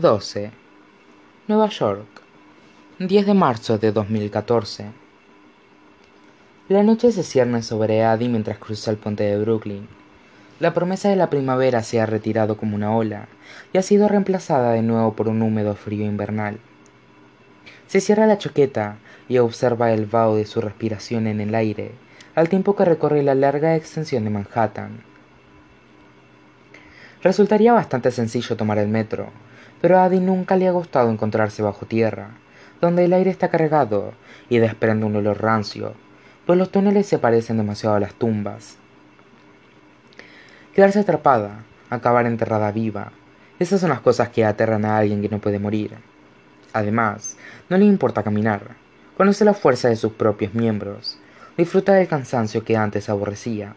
12. Nueva York. 10 de marzo de 2014. La noche se cierne sobre Addie mientras cruza el puente de Brooklyn. La promesa de la primavera se ha retirado como una ola y ha sido reemplazada de nuevo por un húmedo frío invernal. Se cierra la chaqueta y observa el vaho de su respiración en el aire, al tiempo que recorre la larga extensión de Manhattan. Resultaría bastante sencillo tomar el metro, pero a Adi nunca le ha gustado encontrarse bajo tierra, donde el aire está cargado y desprende un olor rancio, pues los túneles se parecen demasiado a las tumbas. Quedarse atrapada, acabar enterrada viva, esas son las cosas que aterran a alguien que no puede morir. Además, no le importa caminar, conoce la fuerza de sus propios miembros, disfruta del cansancio que antes aborrecía.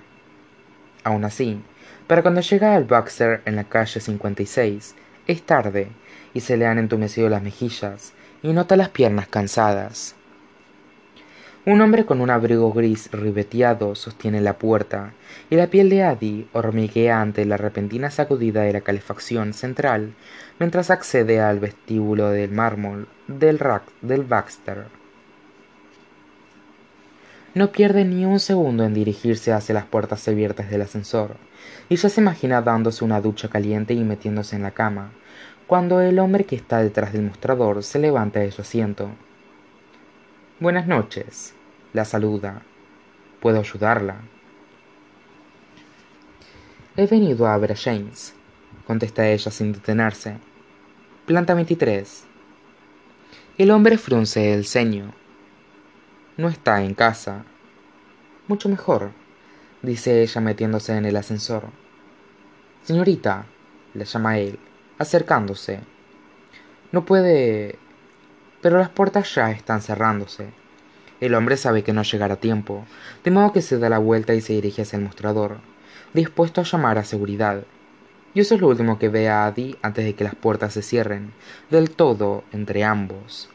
Aún así, para cuando llega al Baxter en la calle 56, es tarde y se le han entumecido las mejillas y nota las piernas cansadas. Un hombre con un abrigo gris ribeteado sostiene la puerta y la piel de Adi hormiguea ante la repentina sacudida de la calefacción central mientras accede al vestíbulo del mármol del, del Baxter. No pierde ni un segundo en dirigirse hacia las puertas abiertas del ascensor, y ya se imagina dándose una ducha caliente y metiéndose en la cama, cuando el hombre que está detrás del mostrador se levanta de su asiento. Buenas noches, la saluda. ¿Puedo ayudarla? He venido a ver a James, contesta ella sin detenerse. Planta 23. El hombre frunce el ceño. No está en casa. Mucho mejor, dice ella metiéndose en el ascensor. Señorita, le llama él, acercándose. No puede... Pero las puertas ya están cerrándose. El hombre sabe que no llegará a tiempo, de modo que se da la vuelta y se dirige hacia el mostrador, dispuesto a llamar a seguridad. Y eso es lo último que ve a Adi antes de que las puertas se cierren, del todo entre ambos.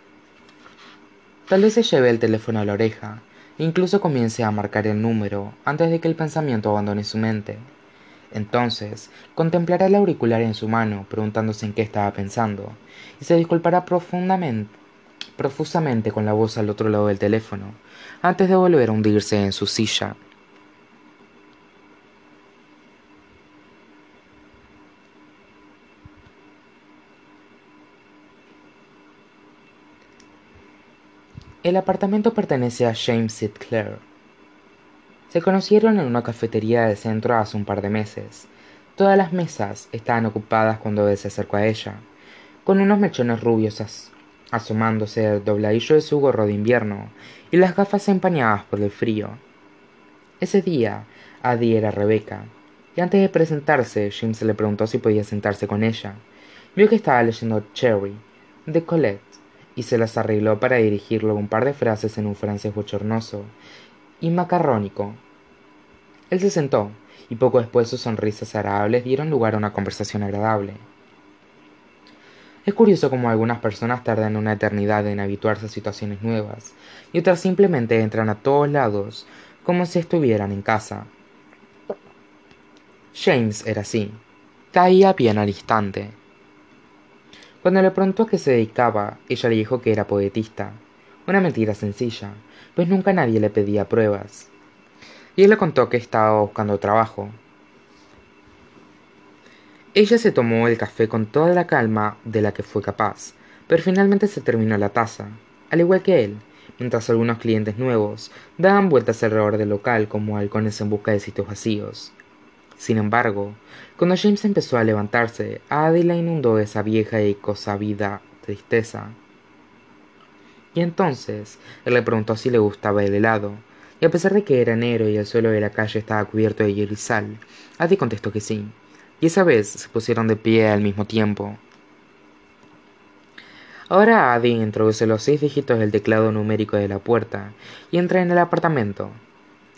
Tal vez se lleve el teléfono a la oreja, e incluso comience a marcar el número antes de que el pensamiento abandone su mente. Entonces, contemplará el auricular en su mano, preguntándose en qué estaba pensando, y se disculpará profundamente, profusamente con la voz al otro lado del teléfono, antes de volver a hundirse en su silla. El apartamento pertenece a James Sinclair. Se conocieron en una cafetería del centro hace un par de meses. Todas las mesas estaban ocupadas cuando él se acercó a ella, con unos mechones rubios asomándose del dobladillo de su gorro de invierno y las gafas empañadas por el frío. Ese día, Adi era Rebeca, y antes de presentarse, James le preguntó si podía sentarse con ella. Vio que estaba leyendo Cherry, de Colette, y se las arregló para dirigirle un par de frases en un francés bochornoso y macarrónico. Él se sentó, y poco después sus sonrisas agradables dieron lugar a una conversación agradable. Es curioso cómo algunas personas tardan una eternidad en habituarse a situaciones nuevas, y otras simplemente entran a todos lados como si estuvieran en casa. James era así. Caía bien al instante. Cuando le preguntó a qué se dedicaba, ella le dijo que era poetista. Una mentira sencilla, pues nunca nadie le pedía pruebas. Y él le contó que estaba buscando trabajo. Ella se tomó el café con toda la calma de la que fue capaz, pero finalmente se terminó la taza, al igual que él, mientras algunos clientes nuevos daban vueltas alrededor del local como halcones en busca de sitios vacíos. Sin embargo, cuando James empezó a levantarse, a la inundó esa vieja y vida tristeza. Y entonces él le preguntó si le gustaba el helado, y a pesar de que era enero y el suelo de la calle estaba cubierto de hielo y sal, Adi contestó que sí, y esa vez se pusieron de pie al mismo tiempo. Ahora Adi introduce los seis dígitos del teclado numérico de la puerta y entra en el apartamento.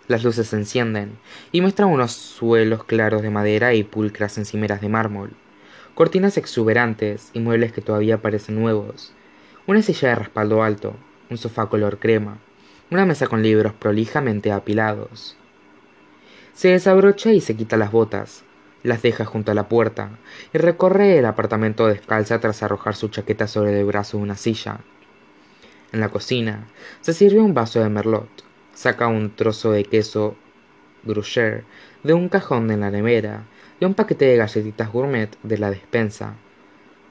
Las luces se encienden y muestran unos suelos claros de madera y pulcras encimeras de mármol, cortinas exuberantes y muebles que todavía parecen nuevos, una silla de respaldo alto, un sofá color crema, una mesa con libros prolijamente apilados. Se desabrocha y se quita las botas, las deja junto a la puerta y recorre el apartamento descalza tras arrojar su chaqueta sobre el brazo de una silla. En la cocina se sirve un vaso de merlot, saca un trozo de queso gruyère de un cajón de la nevera y un paquete de galletitas gourmet de la despensa.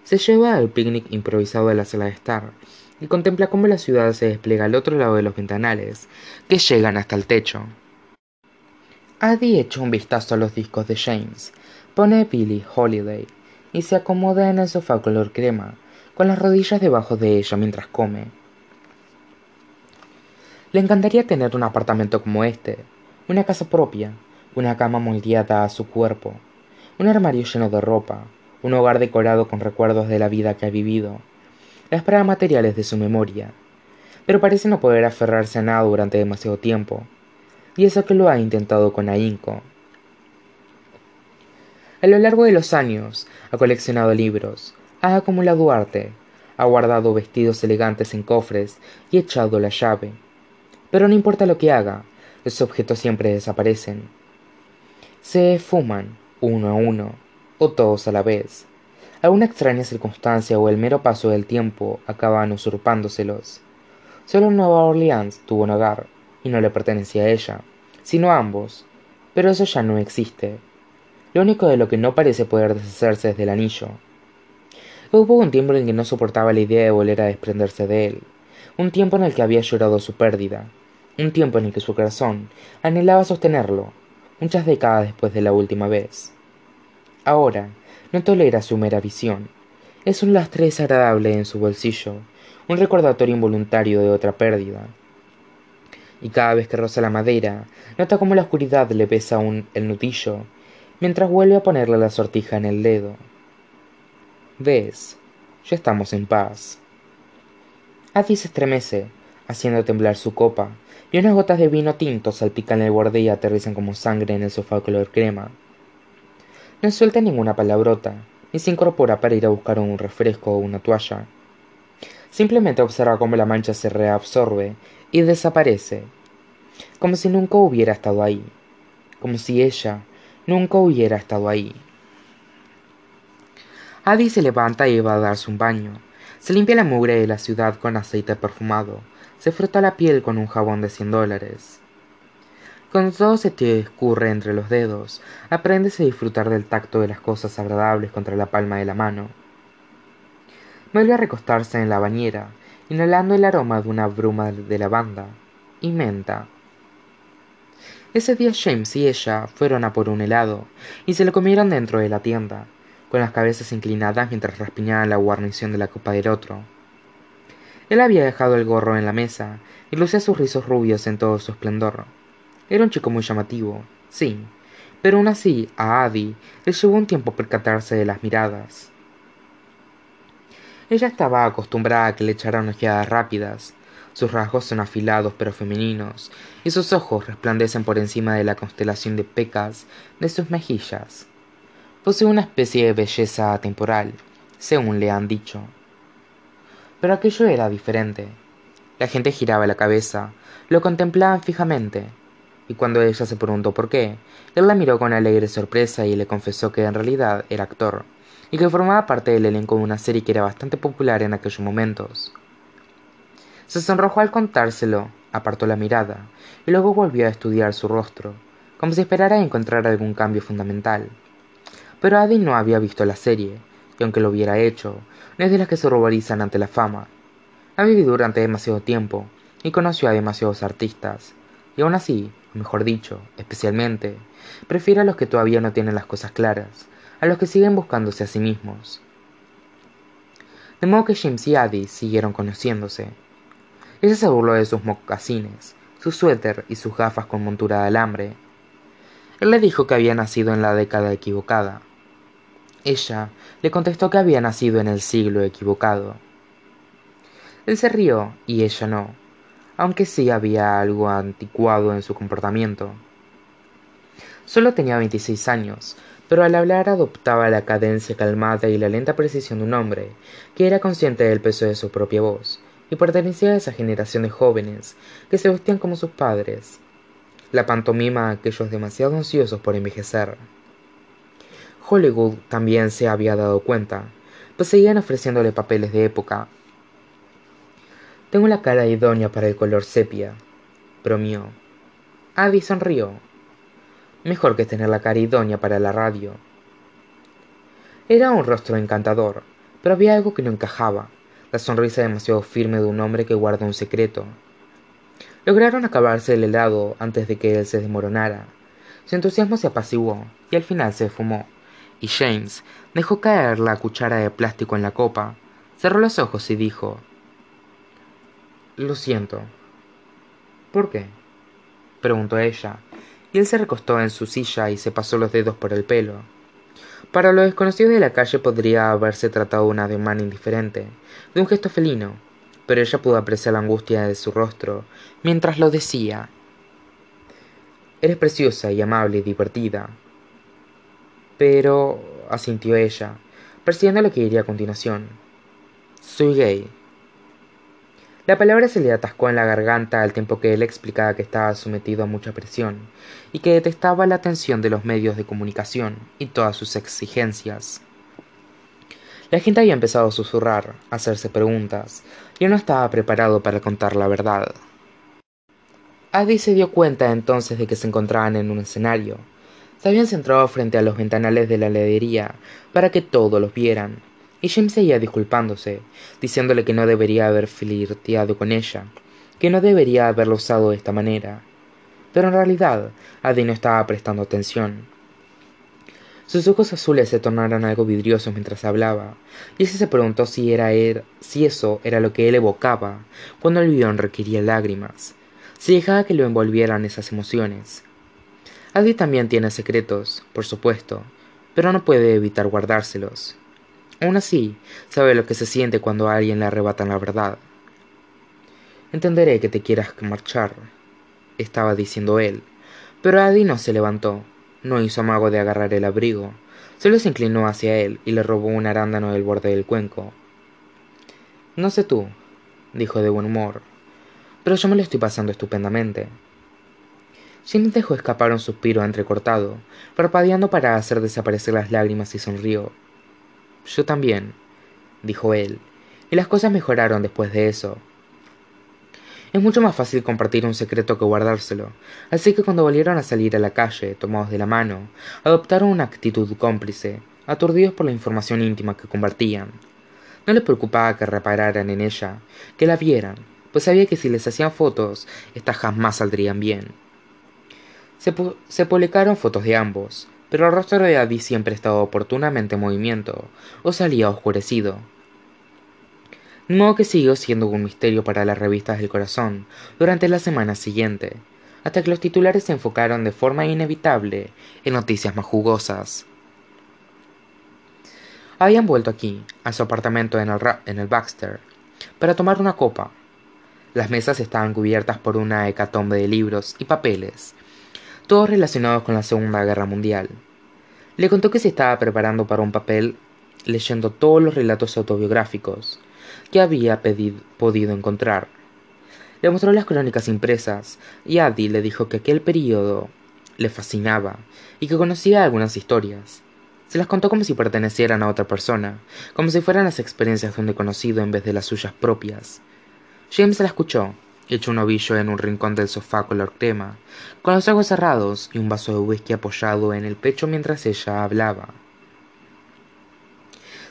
Se lleva al picnic improvisado de la sala de estar y contempla cómo la ciudad se despliega al otro lado de los ventanales, que llegan hasta el techo. Adi echa un vistazo a los discos de James, pone Billy Holiday y se acomoda en el sofá color crema, con las rodillas debajo de ella mientras come. Le encantaría tener un apartamento como este, una casa propia, una cama moldeada a su cuerpo, un armario lleno de ropa, un hogar decorado con recuerdos de la vida que ha vivido, las pruebas materiales de su memoria, pero parece no poder aferrarse a nada durante demasiado tiempo, y eso que lo ha intentado con ahínco. A lo largo de los años ha coleccionado libros, ha acumulado arte, ha guardado vestidos elegantes en cofres y echado la llave. Pero no importa lo que haga, los objetos siempre desaparecen. Se fuman, uno a uno, o todos a la vez. Alguna extraña circunstancia o el mero paso del tiempo acaban usurpándoselos. Solo Nueva Orleans tuvo un hogar, y no le pertenecía a ella, sino a ambos. Pero eso ya no existe. Lo único de lo que no parece poder deshacerse es del anillo. Hubo un tiempo en que no soportaba la idea de volver a desprenderse de él, un tiempo en el que había llorado su pérdida, un tiempo en el que su corazón anhelaba sostenerlo, muchas décadas después de la última vez. Ahora, no tolera su mera visión. Es un lastre desagradable en su bolsillo, un recordatorio involuntario de otra pérdida. Y cada vez que roza la madera, nota cómo la oscuridad le pesa aún el nudillo mientras vuelve a ponerle la sortija en el dedo. Ves, ya estamos en paz. Adi se estremece, haciendo temblar su copa, y unas gotas de vino tinto salpican el borde y aterrizan como sangre en el sofá color crema. No suelta ninguna palabrota, ni se incorpora para ir a buscar un refresco o una toalla. Simplemente observa cómo la mancha se reabsorbe y desaparece, como si nunca hubiera estado ahí, como si ella nunca hubiera estado ahí. Adi se levanta y va a darse un baño. Se limpia la mugre de la ciudad con aceite perfumado. Se frota la piel con un jabón de cien dólares. Cuando todo se te escurre entre los dedos, aprendes a disfrutar del tacto de las cosas agradables contra la palma de la mano. Vuelve a recostarse en la bañera, inhalando el aroma de una bruma de lavanda y menta ese día James y ella fueron a por un helado y se lo comieron dentro de la tienda, con las cabezas inclinadas mientras raspiñaban la guarnición de la copa del otro. Él había dejado el gorro en la mesa y lucía sus rizos rubios en todo su esplendor. Era un chico muy llamativo, sí, pero aún así a Adi le llevó un tiempo percatarse de las miradas. Ella estaba acostumbrada a que le echaran ojeadas rápidas, sus rasgos son afilados pero femeninos, y sus ojos resplandecen por encima de la constelación de pecas de sus mejillas. Posee una especie de belleza atemporal, según le han dicho. Pero aquello era diferente. La gente giraba la cabeza, lo contemplaban fijamente, y cuando ella se preguntó por qué, él la miró con alegre sorpresa y le confesó que en realidad era actor, y que formaba parte del elenco de una serie que era bastante popular en aquellos momentos. Se sonrojó al contárselo, apartó la mirada, y luego volvió a estudiar su rostro, como si esperara encontrar algún cambio fundamental. Pero Adi no había visto la serie, y aunque lo hubiera hecho, no es de las que se ruborizan ante la fama. Ha vivido durante demasiado tiempo, y conoció a demasiados artistas, y aún así, mejor dicho, especialmente, prefiere a los que todavía no tienen las cosas claras, a los que siguen buscándose a sí mismos. De modo que James y Adi siguieron conociéndose, ella se burló de sus mocasines, su suéter y sus gafas con montura de alambre. Él le dijo que había nacido en la década equivocada. Ella le contestó que había nacido en el siglo equivocado. Él se rió y ella no, aunque sí había algo anticuado en su comportamiento. Solo tenía veintiséis años, pero al hablar adoptaba la cadencia calmada y la lenta precisión de un hombre que era consciente del peso de su propia voz y pertenecía a esa generación de jóvenes que se vestían como sus padres, la pantomima a aquellos demasiado ansiosos por envejecer. Hollywood también se había dado cuenta, pues seguían ofreciéndole papeles de época. Tengo la cara idónea para el color sepia, bromeó. Abby sonrió. Mejor que tener la cara idónea para la radio. Era un rostro encantador, pero había algo que no encajaba, la sonrisa demasiado firme de un hombre que guarda un secreto. Lograron acabarse el helado antes de que él se desmoronara. Su entusiasmo se apaciguó y al final se fumó, y James dejó caer la cuchara de plástico en la copa, cerró los ojos y dijo Lo siento. ¿Por qué? preguntó ella, y él se recostó en su silla y se pasó los dedos por el pelo. Para los desconocidos de la calle podría haberse tratado de un ademán indiferente, de un gesto felino, pero ella pudo apreciar la angustia de su rostro mientras lo decía. Eres preciosa y amable y divertida. Pero, asintió ella, percibiendo lo que diría a continuación. Soy gay. La palabra se le atascó en la garganta al tiempo que él explicaba que estaba sometido a mucha presión y que detestaba la atención de los medios de comunicación y todas sus exigencias. La gente había empezado a susurrar, a hacerse preguntas, y él no estaba preparado para contar la verdad. Adi se dio cuenta entonces de que se encontraban en un escenario. Se habían centrado frente a los ventanales de la heladería para que todos los vieran, y James seguía disculpándose, diciéndole que no debería haber flirteado con ella, que no debería haberlo usado de esta manera. Pero en realidad, Adi no estaba prestando atención. Sus ojos azules se tornaron algo vidriosos mientras hablaba, y ese se preguntó si, era si eso era lo que él evocaba cuando el guion requería lágrimas, si dejaba que lo envolvieran esas emociones. Adi también tiene secretos, por supuesto, pero no puede evitar guardárselos. Aún así, sabe lo que se siente cuando a alguien le arrebatan la verdad. Entenderé que te quieras marchar, estaba diciendo él, pero Adi no se levantó, no hizo amago de agarrar el abrigo, solo se inclinó hacia él y le robó un arándano del borde del cuenco. No sé tú, dijo de buen humor, pero yo me lo estoy pasando estupendamente. James dejó escapar un suspiro entrecortado, parpadeando para hacer desaparecer las lágrimas y sonrió. Yo también, dijo él, y las cosas mejoraron después de eso. Es mucho más fácil compartir un secreto que guardárselo, así que cuando volvieron a salir a la calle, tomados de la mano, adoptaron una actitud cómplice, aturdidos por la información íntima que compartían. No les preocupaba que repararan en ella, que la vieran, pues sabía que si les hacían fotos, éstas jamás saldrían bien. Se, publicaron fotos de ambos, pero el rostro de Adi siempre estaba oportunamente en movimiento, o salía oscurecido. De modo que siguió siendo un misterio para las revistas del corazón durante la semana siguiente, hasta que los titulares se enfocaron de forma inevitable en noticias más jugosas. Habían vuelto aquí, a su apartamento en el, en el Baxter, para tomar una copa. Las mesas estaban cubiertas por una hecatombe de libros y papeles, todos relacionados con la Segunda Guerra Mundial. Le contó que se estaba preparando para un papel leyendo todos los relatos autobiográficos que había podido encontrar. Le mostró las crónicas impresas y Adi le dijo que aquel periodo le fascinaba y que conocía algunas historias. Se las contó como si pertenecieran a otra persona, como si fueran las experiencias de un desconocido en vez de las suyas propias. James la escuchó hecho un ovillo en un rincón del sofá color crema, con los ojos cerrados y un vaso de whisky apoyado en el pecho mientras ella hablaba.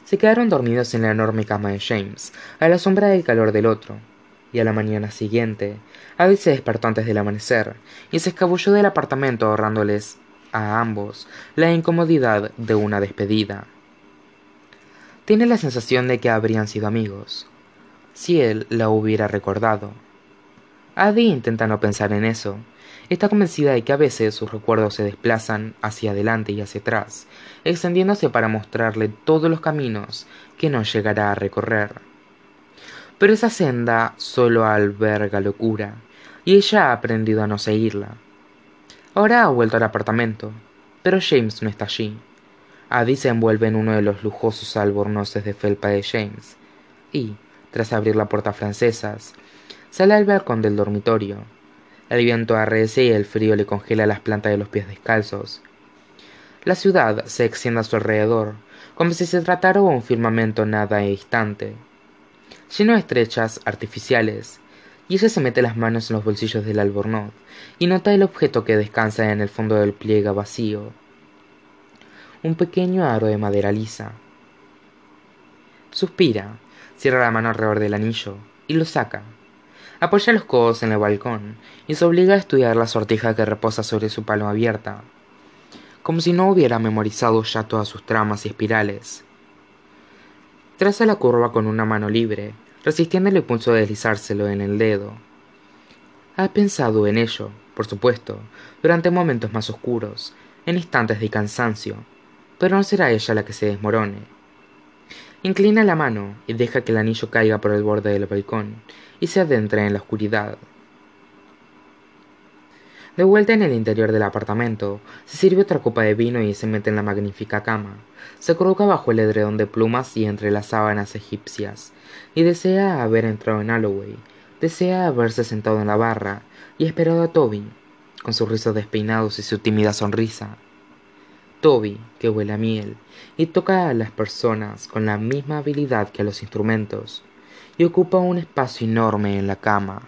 Se quedaron dormidos en la enorme cama de James, a la sombra del calor del otro, y a la mañana siguiente, Abby se despertó antes del amanecer y se escabulló del apartamento ahorrándoles a ambos la incomodidad de una despedida. Tiene la sensación de que habrían sido amigos, si él la hubiera recordado. Adi intenta no pensar en eso. Está convencida de que a veces sus recuerdos se desplazan hacia adelante y hacia atrás, extendiéndose para mostrarle todos los caminos que no llegará a recorrer. Pero esa senda solo alberga locura, y ella ha aprendido a no seguirla. Ahora ha vuelto al apartamento, pero James no está allí. Adi se envuelve en uno de los lujosos albornoces de felpa de James, y, tras abrir la puerta francesas, Sale al balcón del dormitorio. El viento arrece y el frío le congela las plantas de los pies descalzos. La ciudad se extiende a su alrededor, como si se tratara de un firmamento nada distante, lleno de estrechas artificiales, y ella se mete las manos en los bolsillos del albornoz y nota el objeto que descansa en el fondo del pliegue vacío. Un pequeño aro de madera lisa. Suspira, cierra la mano alrededor del anillo y lo saca. Apoya los codos en el balcón y se obliga a estudiar la sortija que reposa sobre su palma abierta como si no hubiera memorizado ya todas sus tramas y espirales. Traza la curva con una mano libre, resistiendo el impulso de deslizárselo en el dedo. Ha pensado en ello, por supuesto, durante momentos más oscuros, en instantes de cansancio, pero no será ella la que se desmorone. Inclina la mano y deja que el anillo caiga por el borde del balcón y se adentre en la oscuridad. De vuelta en el interior del apartamento, se sirve otra copa de vino y se mete en la magnífica cama. Se coloca bajo el edredón de plumas y entre las sábanas egipcias, y desea haber entrado en Alloway, desea haberse sentado en la barra y esperado a Toby, con sus rizos despeinados y su tímida sonrisa. Toby, que huele a miel y toca a las personas con la misma habilidad que a los instrumentos, y ocupa un espacio enorme en la cama.